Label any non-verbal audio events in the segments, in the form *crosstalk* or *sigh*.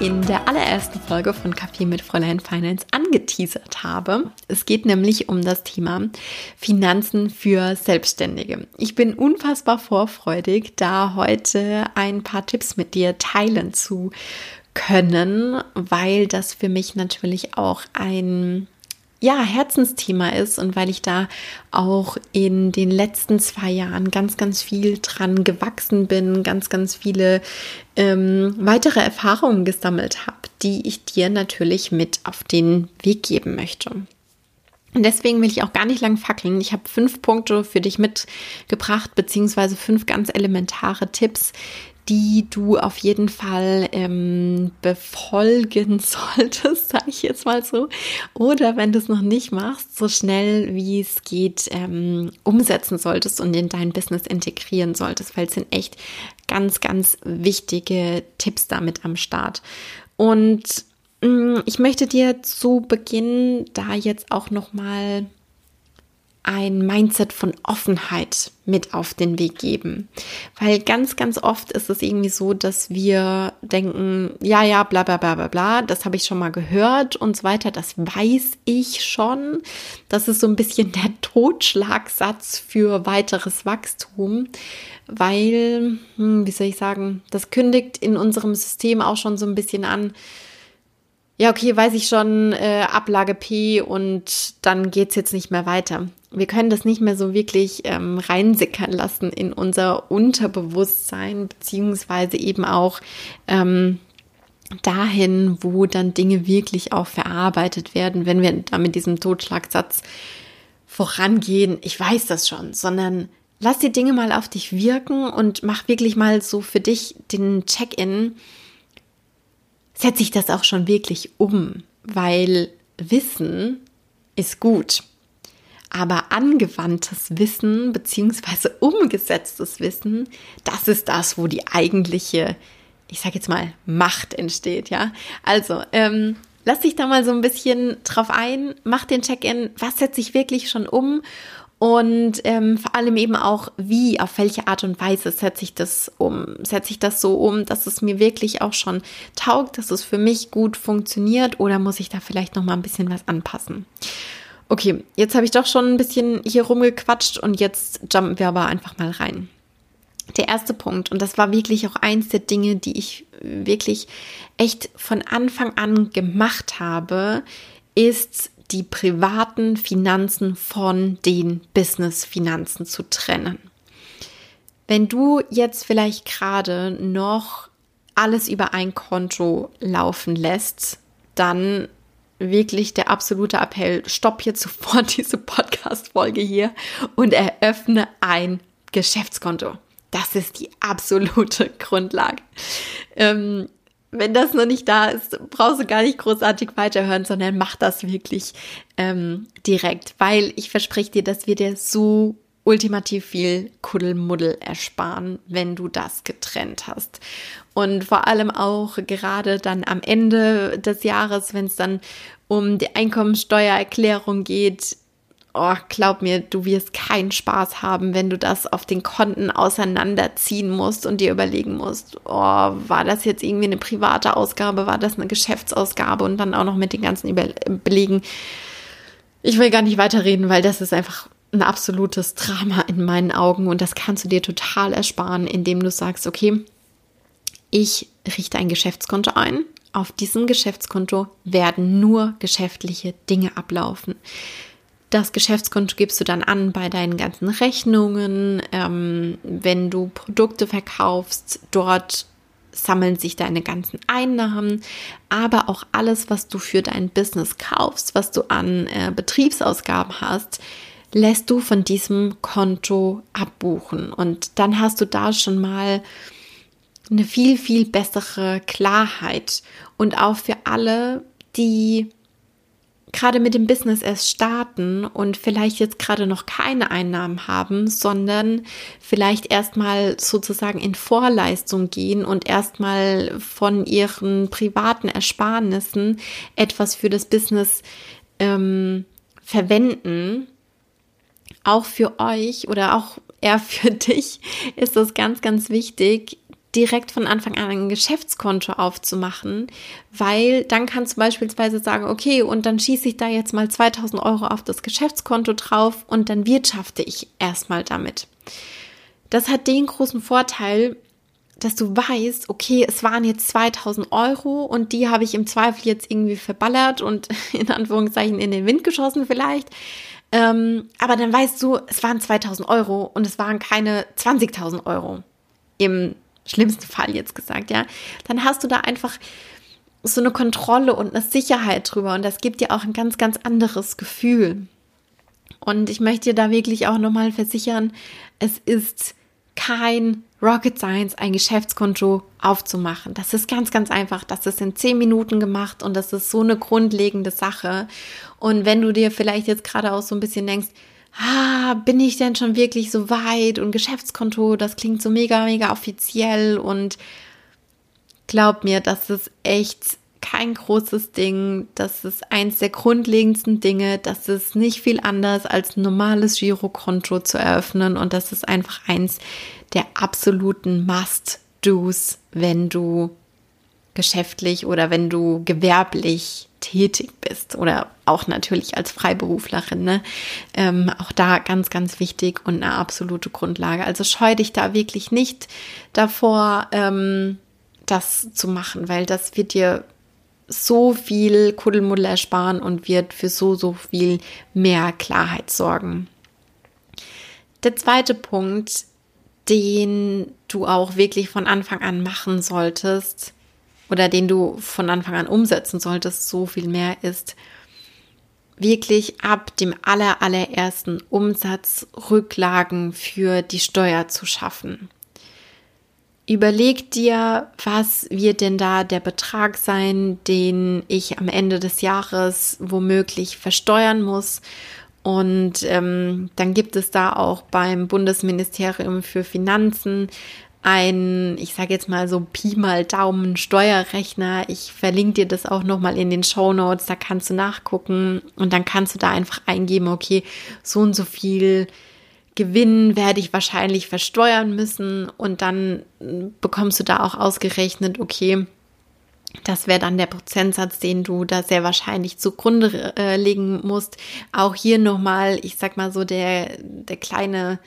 in der allerersten Folge von Kaffee mit Fräulein Finance angeteasert habe. Es geht nämlich um das Thema Finanzen für Selbstständige. Ich bin unfassbar vorfreudig, da heute ein paar Tipps mit dir teilen zu können, weil das für mich natürlich auch ein ja, Herzensthema ist und weil ich da auch in den letzten zwei Jahren ganz, ganz viel dran gewachsen bin, ganz, ganz viele ähm, weitere Erfahrungen gesammelt habe, die ich dir natürlich mit auf den Weg geben möchte. Und deswegen will ich auch gar nicht lang fackeln. Ich habe fünf Punkte für dich mitgebracht, beziehungsweise fünf ganz elementare Tipps, die du auf jeden Fall ähm, befolgen *laughs* solltest, sage ich jetzt mal so. Oder wenn du es noch nicht machst, so schnell wie es geht, ähm, umsetzen solltest und in dein Business integrieren solltest, weil es sind echt ganz, ganz wichtige Tipps damit am Start. Und mm, ich möchte dir zu Beginn da jetzt auch noch mal ein Mindset von Offenheit mit auf den Weg geben. Weil ganz, ganz oft ist es irgendwie so, dass wir denken, ja, ja, bla, bla, bla, bla, bla, das habe ich schon mal gehört und so weiter, das weiß ich schon. Das ist so ein bisschen *laughs* der Totschlagsatz für weiteres Wachstum, weil, hm, wie soll ich sagen, das kündigt in unserem System auch schon so ein bisschen an, ja, okay, weiß ich schon, äh, Ablage P und dann geht's jetzt nicht mehr weiter. Wir können das nicht mehr so wirklich ähm, reinsickern lassen in unser Unterbewusstsein, beziehungsweise eben auch ähm, dahin, wo dann Dinge wirklich auch verarbeitet werden, wenn wir da mit diesem Totschlagsatz vorangehen. Ich weiß das schon, sondern lass die Dinge mal auf dich wirken und mach wirklich mal so für dich den Check-in setze ich das auch schon wirklich um, weil Wissen ist gut. Aber angewandtes Wissen beziehungsweise *laughs* umgesetztes Wissen, das ist das, wo die eigentliche, ich sage jetzt mal, Macht entsteht, ja. Also, ähm, lass dich da mal so ein bisschen drauf ein, mach den Check-in, was setze ich wirklich schon um und ähm, vor allem eben auch, wie, auf welche Art und Weise setze ich das um? Setze ich das so um, dass es mir wirklich auch schon taugt, dass es für mich gut funktioniert oder muss ich da vielleicht noch mal ein bisschen was anpassen? Okay, jetzt habe ich doch schon ein bisschen hier rumgequatscht und jetzt jumpen wir aber einfach mal rein. Der erste Punkt, und das war wirklich auch eins der Dinge, die ich wirklich echt von Anfang an gemacht habe, ist die privaten Finanzen von den Business-Finanzen zu trennen. Wenn du jetzt vielleicht gerade noch alles über ein Konto laufen lässt, dann wirklich der absolute Appell, stopp jetzt *laughs* sofort diese Podcast-Folge hier und eröffne ein Geschäftskonto. Das ist die absolute *laughs* Grundlage. Ähm, wenn das noch nicht da ist, brauchst du gar nicht großartig weiterhören, sondern mach das wirklich ähm, direkt, weil ich verspreche dir, dass wir dir so ultimativ viel Kuddelmuddel ersparen, wenn du das getrennt hast. Und vor allem auch gerade dann am Ende des Jahres, wenn es dann um die Einkommensteuererklärung geht, oh, glaub mir, du wirst keinen Spaß haben, wenn du das auf den Konten auseinanderziehen musst und dir überlegen musst, oh, war das jetzt irgendwie eine private Ausgabe, war das eine Geschäftsausgabe und dann auch noch mit den ganzen Über Belegen. Ich will gar nicht weiterreden, weil das ist einfach ein absolutes Drama in meinen Augen und das kannst du dir total ersparen, indem du sagst, okay, ich richte ein Geschäftskonto ein. Auf diesem Geschäftskonto werden nur geschäftliche Dinge ablaufen. Das Geschäftskonto gibst du dann an bei deinen ganzen Rechnungen. Ähm, wenn du Produkte verkaufst, dort sammeln sich deine ganzen Einnahmen, aber auch alles, was du für dein Business kaufst, was du an äh, Betriebsausgaben hast, lässt du von diesem Konto abbuchen. Und dann hast du da schon mal eine viel, viel bessere Klarheit. Und auch für alle, die gerade mit dem Business erst starten und vielleicht jetzt gerade noch keine Einnahmen haben, sondern vielleicht erstmal sozusagen in Vorleistung gehen und erstmal von ihren privaten Ersparnissen etwas für das Business ähm, verwenden. Auch für euch oder auch eher für *laughs* dich ist es ganz, ganz wichtig, direkt von Anfang an ein Geschäftskonto aufzumachen, weil dann kannst du beispielsweise sagen, okay, und dann schieße ich da jetzt mal 2000 Euro auf das Geschäftskonto drauf und dann wirtschafte ich erstmal damit. Das hat den großen Vorteil, dass du weißt, okay, es waren jetzt 2000 Euro und die habe ich im Zweifel jetzt irgendwie verballert und *laughs* in Anführungszeichen in den Wind geschossen vielleicht. Ähm, aber dann weißt du, es waren 2000 Euro und es waren keine 20.000 Euro im schlimmsten Fall jetzt gesagt, ja, dann hast du da einfach so eine Kontrolle und eine Sicherheit drüber und das gibt dir auch ein ganz, ganz anderes Gefühl. Und ich möchte dir da wirklich auch nochmal versichern, es ist kein Rocket Science, ein Geschäftskonto aufzumachen. Das ist ganz, ganz einfach. Das ist in zehn Minuten gemacht und das ist so eine grundlegende Sache. Und wenn du dir vielleicht jetzt gerade auch so ein bisschen denkst, ah, bin ich denn schon wirklich so weit und Geschäftskonto, das klingt so mega, mega offiziell und glaub mir, das ist echt kein großes Ding. Das ist eins der grundlegendsten Dinge. Das ist nicht viel anders als ein normales Girokonto zu eröffnen und das ist einfach eins der absoluten Must-Dos, wenn du geschäftlich oder wenn du gewerblich tätig bist oder auch natürlich als Freiberuflerin. Ne? Ähm, auch da ganz, ganz wichtig und eine absolute Grundlage. Also scheu dich da wirklich nicht davor, ähm, das zu machen, weil das wird dir so viel Kuddelmuddel ersparen und wird für so, so viel mehr Klarheit sorgen. Der zweite Punkt, den du auch wirklich von Anfang an machen solltest, oder den du von Anfang an umsetzen solltest, so viel mehr ist, wirklich ab dem aller, allerersten Umsatz Rücklagen für die Steuer zu schaffen. Überleg dir, was wird denn da der Betrag sein, den ich am Ende des Jahres womöglich versteuern muss. Und ähm, dann gibt es da auch beim Bundesministerium für Finanzen ein, ich sage jetzt mal so Pi mal Daumen Steuerrechner. Ich verlinke dir das auch nochmal in den Show Notes, da kannst du nachgucken und dann kannst du da einfach eingeben, okay, so und so viel Gewinn werde ich wahrscheinlich versteuern müssen und dann bekommst du da auch ausgerechnet, okay, das wäre dann der Prozentsatz, den du da sehr wahrscheinlich zugrunde äh, legen musst. Auch hier nochmal, ich sag mal so, der, der kleine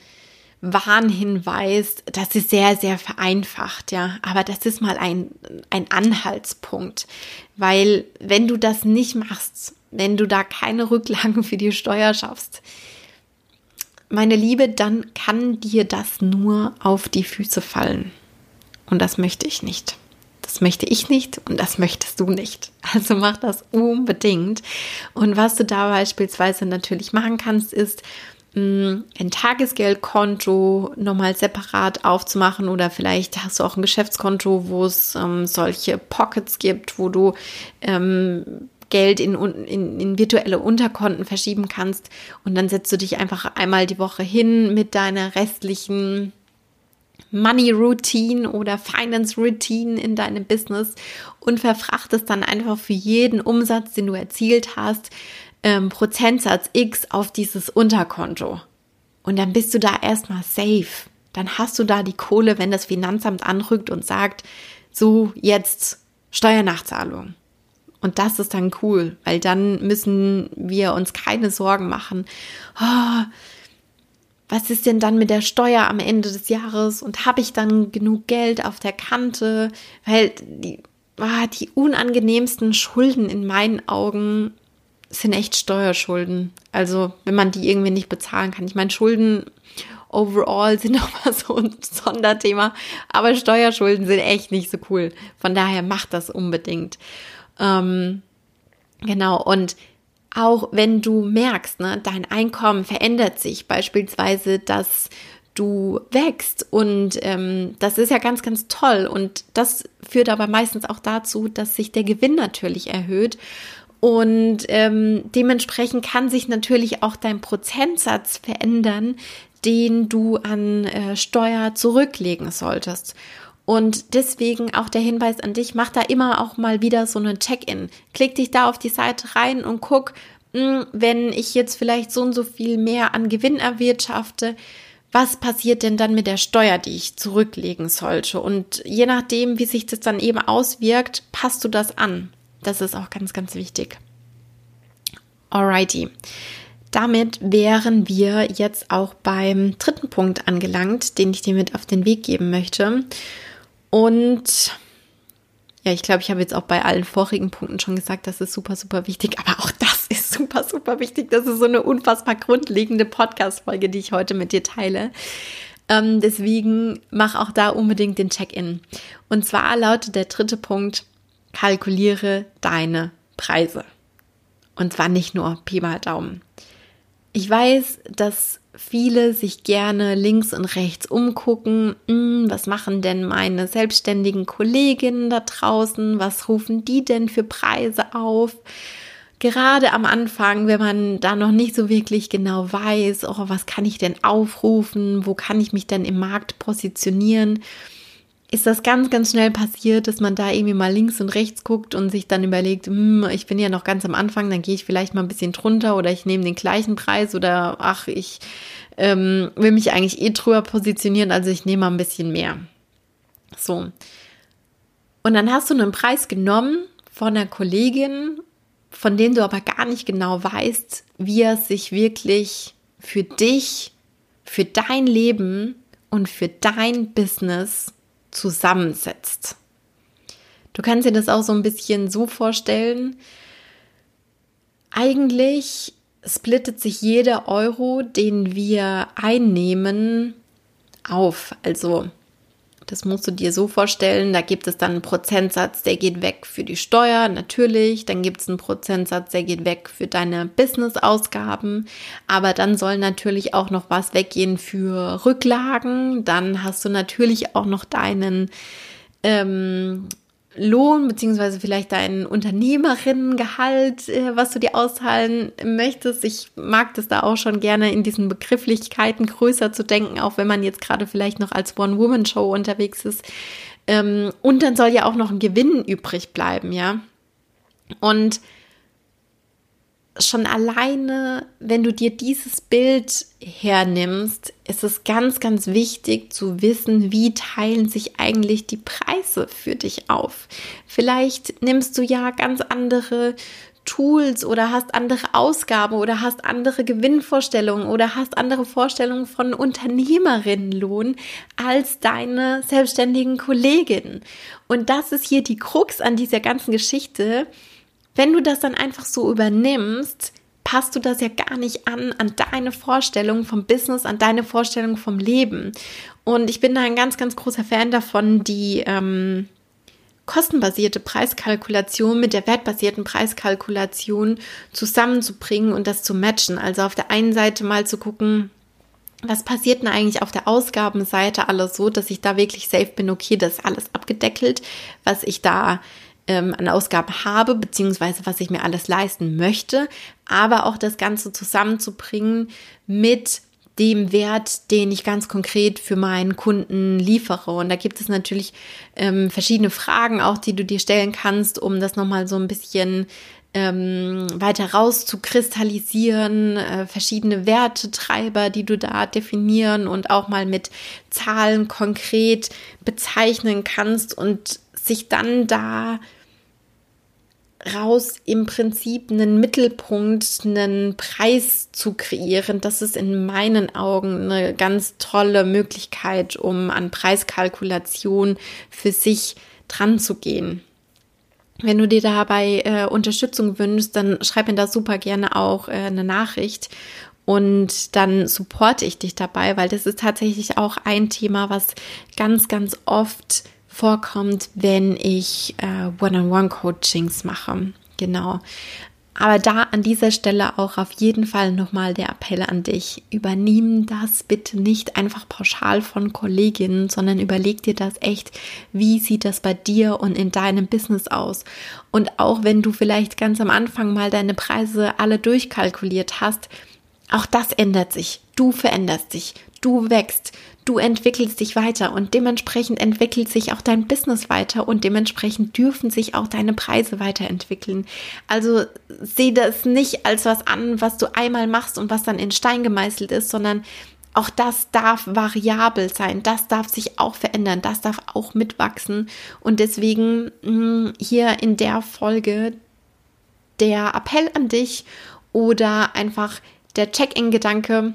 Warnhinweis, das ist sehr, sehr vereinfacht, ja. Aber das ist mal ein, ein Anhaltspunkt. Weil wenn du das nicht machst, wenn du da keine Rücklagen für die Steuer schaffst, meine Liebe, dann kann dir das nur auf die Füße fallen. Und das möchte ich nicht. Das möchte ich nicht und das möchtest du nicht. Also mach das unbedingt. Und was du da beispielsweise natürlich machen kannst, ist, ein Tagesgeldkonto nochmal separat aufzumachen oder vielleicht hast du auch ein Geschäftskonto, wo es ähm, solche Pockets gibt, wo du ähm, Geld in, in, in virtuelle Unterkonten verschieben kannst und dann setzt du dich einfach einmal die Woche hin mit deiner restlichen Money Routine oder Finance Routine in deinem Business und verfrachtest dann einfach für jeden Umsatz, den du erzielt hast, ähm, Prozentsatz X auf dieses Unterkonto. Und dann bist du da erstmal safe. Dann hast du da die Kohle, wenn das Finanzamt anrückt und sagt, so jetzt Steuernachzahlung. Und das ist dann cool, weil dann müssen wir uns keine Sorgen machen. Oh, was ist denn dann mit der Steuer am Ende des Jahres und habe ich dann genug Geld auf der Kante? Weil die, oh, die unangenehmsten Schulden in meinen Augen sind echt Steuerschulden. Also wenn man die irgendwie nicht bezahlen kann. Ich meine, Schulden overall sind *laughs* nochmal so ein Sonderthema, aber Steuerschulden sind echt nicht so cool. Von daher macht das unbedingt. Ähm, genau, und auch wenn du merkst, ne, dein Einkommen verändert sich, beispielsweise, dass du wächst und ähm, das ist ja ganz, ganz toll und das führt aber meistens auch dazu, dass sich der Gewinn natürlich erhöht Und ähm, dementsprechend kann sich natürlich auch dein Prozentsatz verändern, den du an äh, Steuer zurücklegen solltest. Und deswegen auch der Hinweis an dich, mach da immer auch mal wieder so einen Check-in. Klick dich da auf die Seite rein und guck, mh, hm, wenn ich jetzt vielleicht so und so viel mehr an Gewinn erwirtschafte, was passiert denn dann mit der Steuer, die ich zurücklegen sollte? Und je nachdem, wie sich das dann eben auswirkt, passt du das an. Das ist auch ganz, ganz wichtig. Alrighty. Damit wären wir jetzt auch beim dritten Punkt angelangt, den ich dir mit auf den Weg geben möchte. Und ja, ich glaube, ich habe jetzt auch bei allen vorigen Punkten schon gesagt, das ist super, super wichtig. Aber auch das *laughs* ist super, super wichtig. Das ist so eine unfassbar grundlegende Podcast-Folge, die ich heute mit dir teile. Ähm, deswegen mach auch da unbedingt den Check-in. Und zwar lautet der dritte Punkt, kalkuliere deine Preise. Und zwar nicht nur Pi mal Daumen. Ich weiß, dass viele sich gerne links und rechts umgucken. Hm, was machen denn meine selbstständigen Kolleginnen da draußen? Was rufen die denn für Preise auf? Gerade am Anfang, wenn man da noch nicht so wirklich genau weiß, oh, was kann ich denn aufrufen? Wo kann ich mich denn im Markt positionieren? Ist das ganz, ganz schnell passiert, dass man da irgendwie mal links und rechts guckt und sich dann überlegt, hm, ich bin ja noch ganz am Anfang, dann gehe ich vielleicht mal ein bisschen drunter oder ich nehme den gleichen Preis oder ach, ich ähm, will mich eigentlich eh drüber positionieren, also ich nehme mal ein bisschen mehr. So. Und dann hast du einen Preis genommen von einer Kollegin, von dem du aber gar nicht genau weißt, wie er sich wirklich für dich, für dein Leben und für dein Business zusammensetzt. Du kannst dir das auch so ein bisschen so vorstellen. Eigentlich splittet sich jeder Euro, den wir einnehmen, auf. Also das musst du dir so vorstellen, da gibt es dann einen Prozentsatz, der geht weg für die Steuer, natürlich. Dann gibt es einen Prozentsatz, der geht weg für deine Business-Ausgaben. Aber dann soll natürlich auch noch was weggehen für Rücklagen. Dann hast du natürlich auch noch deinen ähm, Lohn beziehungsweise vielleicht dein Unternehmerinnengehalt, äh, was du dir auszahlen möchtest. Ich mag das da auch schon gerne in diesen Begrifflichkeiten größer zu denken, auch wenn man jetzt gerade vielleicht noch als One-Woman-Show unterwegs ist. Ähm, und dann soll ja auch noch ein Gewinn übrig bleiben, ja. Und schon alleine, wenn du dir dieses Bild hernimmst, ist es ganz, ganz wichtig zu wissen, wie teilen sich eigentlich die Preise für dich auf. Vielleicht nimmst du ja ganz andere Tools oder hast andere Ausgaben oder hast andere Gewinnvorstellungen oder hast andere Vorstellungen von Unternehmerinnenlohn als deine selbstständigen Kolleginnen. Und das ist hier die Krux an dieser ganzen Geschichte wenn du das dann einfach so übernimmst, passt du das ja gar nicht an, an deine Vorstellung vom Business, an deine Vorstellung vom Leben. Und ich bin da ein ganz, ganz großer Fan davon, die ähm, kostenbasierte Preiskalkulation mit der wertbasierten Preiskalkulation zusammenzubringen und das zu matchen. Also auf der einen Seite mal zu gucken, was passiert denn eigentlich auf der Ausgabenseite alles so, dass ich da wirklich safe bin, okay, das ist alles abgedeckelt, was ich da ähm, an Ausgaben habe, beziehungsweise was ich mir alles leisten möchte, aber auch das Ganze zusammenzubringen mit dem Wert, den ich ganz konkret für meinen Kunden liefere. Und da gibt es natürlich ähm, verschiedene Fragen auch, die du dir stellen kannst, um das nochmal so ein bisschen ähm, weiter raus zu kristallisieren, äh, verschiedene Wertetreiber, die du da definieren und auch mal mit Zahlen konkret bezeichnen kannst und sich dann da raus im Prinzip einen Mittelpunkt, einen Preis zu kreieren, das ist in meinen Augen eine ganz tolle Möglichkeit, um an Preiskalkulation für sich dran zu gehen. Wenn du dir dabei äh, Unterstützung wünschst, dann schreib mir da super gerne auch äh, eine Nachricht und dann supporte ich dich dabei, weil das ist tatsächlich auch ein Thema, was ganz, ganz oft vorkommt, wenn ich äh, One-on-One-Coachings mache. Genau. Aber da an dieser Stelle auch auf jeden Fall nochmal der Appell an dich. Übernimm das bitte nicht einfach pauschal von Kolleginnen, sondern überleg dir das echt, wie sieht das bei dir und in deinem Business aus. Und auch wenn du vielleicht ganz am Anfang mal deine Preise alle durchkalkuliert hast, auch das ändert sich. Du veränderst dich, du wächst, du entwickelst dich weiter und dementsprechend entwickelt sich auch dein Business weiter und dementsprechend dürfen sich auch deine Preise weiterentwickeln. Also sieh das nicht als was an, was du einmal machst und was dann in Stein gemeißelt ist, sondern auch das darf variabel sein, das darf sich auch verändern, das darf auch mitwachsen. Und deswegen mh, hm, hier in der Folge der Appell an dich oder einfach der Check-in-Gedanke,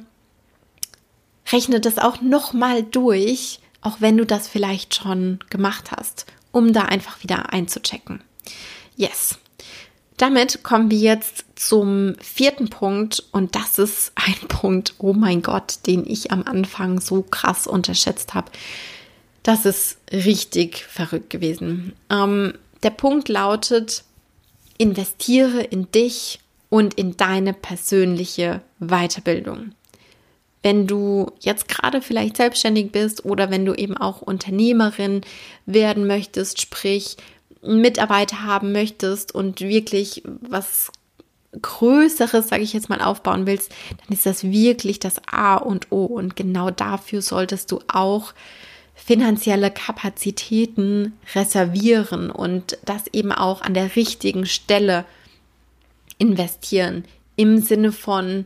rechne das auch nochmal durch, auch wenn du das vielleicht schon gemacht hast, um da einfach wieder einzuchecken. Yes. Damit kommen wir jetzt zum vierten Punkt und das ist ein *laughs* Punkt, oh mein Gott, den ich am Anfang so krass unterschätzt habe. Das ist richtig verrückt gewesen. Ähm, der Punkt lautet, investiere in dich und in deine persönliche Weiterbildung wenn du jetzt gerade vielleicht selbstständig bist oder wenn du eben auch Unternehmerin werden möchtest, sprich Mitarbeiter haben möchtest und wirklich was Größeres, sage ich jetzt mal, aufbauen willst, dann ist das wirklich das A und O. Und genau dafür solltest du auch finanzielle Kapazitäten reservieren und das eben auch an der richtigen Stelle investieren. Im Sinne von,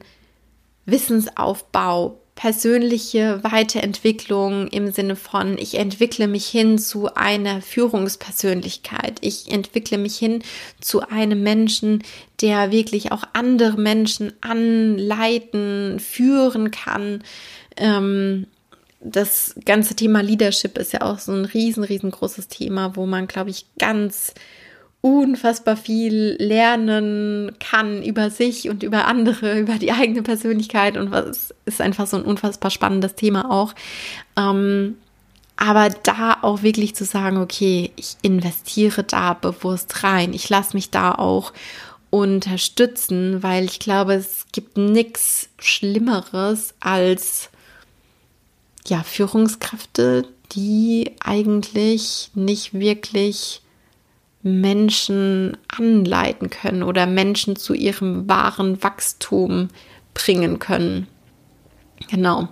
Wissensaufbau, persönliche Weiterentwicklung im Sinne von, ich entwickle mich hin zu einer Führungspersönlichkeit. Ich entwickle mich hin zu einem Menschen, der wirklich auch andere Menschen anleiten, führen kann. Ähm, das ganze Thema Leadership ist ja auch so ein riesen, riesengroßes Thema, wo man, glaube ich, ganz unfassbar viel lernen kann über sich und über andere, *laughs* über die eigene Persönlichkeit und was ist einfach so ein unfassbar spannendes Thema auch. Ähm, aber da auch wirklich zu sagen, okay, ich investiere da bewusst rein, ich lasse mich da auch unterstützen, weil ich glaube, es gibt nichts Schlimmeres als ja, Führungskräfte, die eigentlich nicht wirklich Menschen anleiten können oder Menschen zu ihrem wahren Wachstum bringen können. Genau,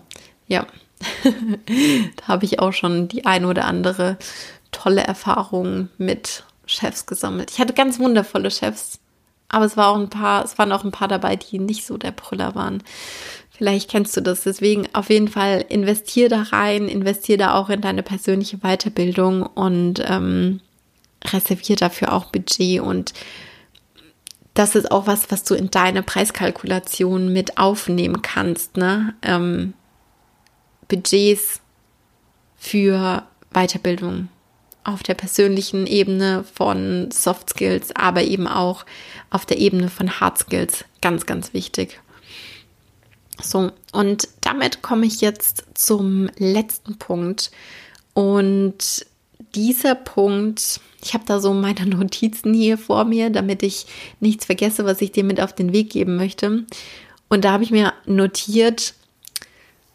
ja. *laughs* da habe ich auch schon die ein oder andere tolle Erfahrung mit Chefs gesammelt. Ich hatte ganz wundervolle Chefs, aber es war auch ein paar, es waren auch ein paar dabei, die nicht so der Brüller waren. Vielleicht kennst du das. Deswegen auf jeden Fall investier da rein, investier da auch in deine persönliche Weiterbildung und ähm, reservier dafür auch Budget und das ist auch was, was du in deine Preiskalkulation mit aufnehmen kannst, ne? Ähm, Budgets für Weiterbildung auf der persönlichen Ebene von Soft Skills, aber eben auch auf der Ebene von Hard Skills. Ganz, ganz wichtig. So, und damit komme ich jetzt zum letzten Punkt. Und dieser Punkt, ich habe da so meine *laughs* Notizen hier vor mir, damit ich nichts vergesse, was ich dir mit auf den Weg geben möchte. Und da habe ich mir notiert,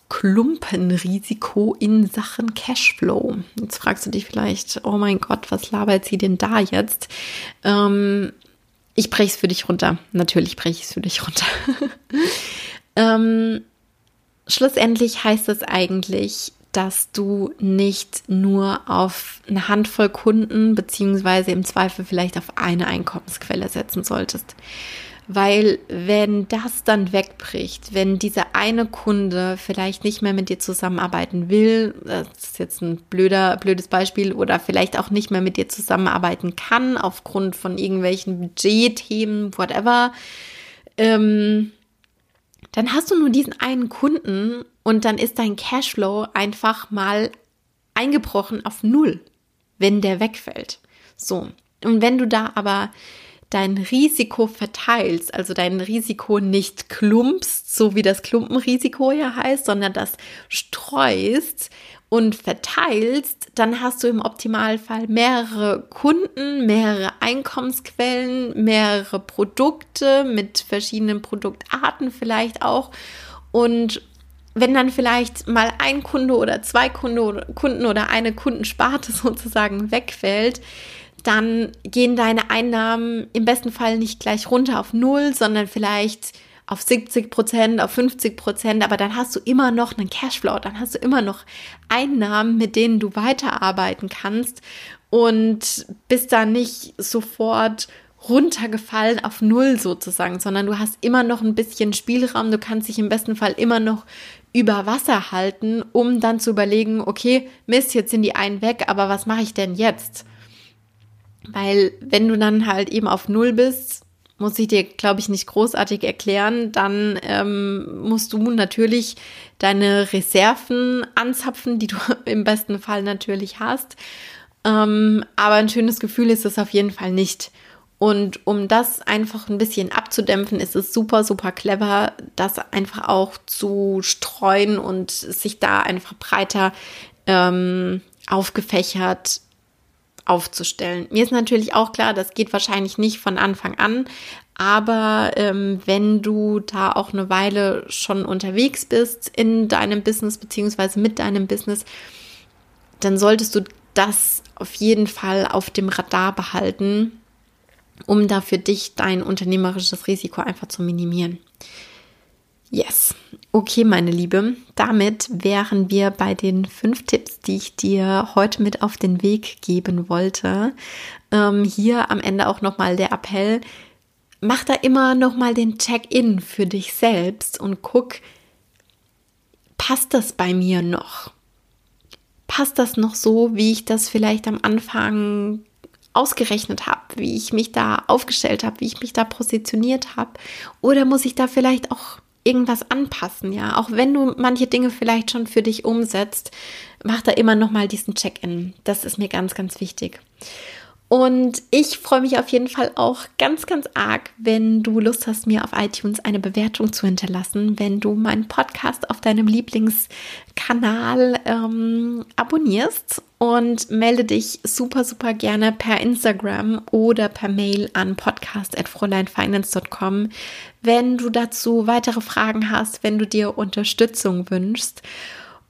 Klumpenrisiko in Sachen Cashflow. Jetzt fragst du dich vielleicht, oh mein Gott, was labert sie denn da jetzt? Ähm, ich breche es für dich runter. Natürlich breche ich es für dich runter. *laughs* ähm, schlussendlich heißt es eigentlich, dass du nicht nur auf eine Handvoll Kunden beziehungsweise im Zweifel vielleicht auf eine Einkommensquelle setzen solltest. Weil wenn das dann wegbricht, wenn dieser eine Kunde vielleicht nicht mehr mit dir zusammenarbeiten will, das ist jetzt ein blöder, blödes Beispiel, oder vielleicht auch nicht mehr mit dir zusammenarbeiten kann aufgrund von irgendwelchen Budgetthemen, whatever, ähm, dann hast du nur diesen einen Kunden und dann ist dein Cashflow einfach mal eingebrochen auf Null, wenn der wegfällt. So. Und wenn du da aber dein Risiko verteilst, also dein Risiko nicht klumpst, so wie das Klumpenrisiko ja heißt, sondern das streust und verteilst, dann hast du im Optimalfall mehrere Kunden, mehrere Einkommensquellen, mehrere Produkte mit verschiedenen Produktarten vielleicht auch. Und wenn dann vielleicht mal ein Kunde oder zwei Kunde, Kunden oder eine Kundensparte *laughs* sozusagen wegfällt, dann gehen deine Einnahmen im besten Fall nicht gleich runter auf Null, sondern vielleicht auf 70 Prozent, auf 50 Prozent, aber dann hast du immer noch einen Cashflow, dann hast du immer noch Einnahmen, mit denen du weiterarbeiten kannst und bist da nicht sofort runtergefallen auf Null sozusagen, sondern du hast immer noch ein bisschen Spielraum, du kannst dich im besten Fall immer noch über Wasser halten, um dann zu überlegen, okay, Mist, jetzt sind die einen weg, aber was mache ich denn jetzt? Weil wenn du dann halt eben auf Null bist, muss ich dir, glaube ich, nicht großartig erklären, dann ähm, musst du natürlich deine Reserven anzapfen, die du *laughs* im besten Fall natürlich hast. Ähm, aber ein schönes Gefühl ist es auf jeden Fall nicht. Und um das einfach ein bisschen abzudämpfen, ist es super, super clever, das einfach auch zu streuen und sich da einfach breiter ähm, aufgefächert aufzustellen. Mir ist natürlich auch klar, das geht wahrscheinlich nicht von Anfang an, aber ähm, wenn du da auch eine Weile schon unterwegs bist in deinem Business beziehungsweise mit deinem Business, dann solltest du das auf jeden Fall auf dem Radar behalten, um da für dich dein unternehmerisches Risiko einfach zu minimieren. Yes. Okay, meine Liebe. Damit wären wir bei den fünf Tipps, die ich dir heute mit auf den Weg geben wollte. Ähm, hier am Ende auch nochmal der Appell. Mach da immer nochmal den Check-in für dich selbst und guck, passt das bei mir noch? Passt das noch so, wie ich das vielleicht am Anfang ausgerechnet habe, wie ich mich da aufgestellt habe, wie ich mich da positioniert habe? Oder muss ich da vielleicht auch irgendwas anpassen, ja. Auch wenn du manche Dinge vielleicht schon für dich umsetzt, mach da immer noch mal diesen Check-in. Das ist mir ganz, ganz wichtig. Und ich freue mich auf jeden Fall auch ganz, ganz arg, wenn du Lust hast, mir auf iTunes eine Bewertung zu hinterlassen, wenn du meinen Podcast auf deinem Lieblingskanal ähm, abonnierst und melde dich super, super gerne per Instagram oder per Mail an podcast.fräuleinfinance.com, wenn du dazu weitere Fragen hast, wenn du dir Unterstützung wünschst.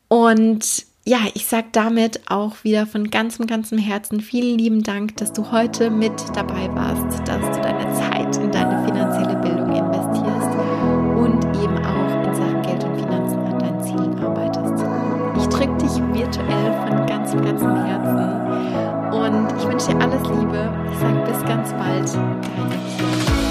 Und ja, ich sage damit auch wieder von ganzem, ganzem Herzen vielen lieben Dank, dass du heute mit dabei warst, dass du deine Zeit in deine finanzielle Bildung investierst und eben auch in Sachen Geld und Finanzen an deinen Zielen arbeitest. Ich drücke dich virtuell von ganzem, ganzem Herzen und ich wünsche dir alles Liebe. Ich sage bis ganz bald, deine.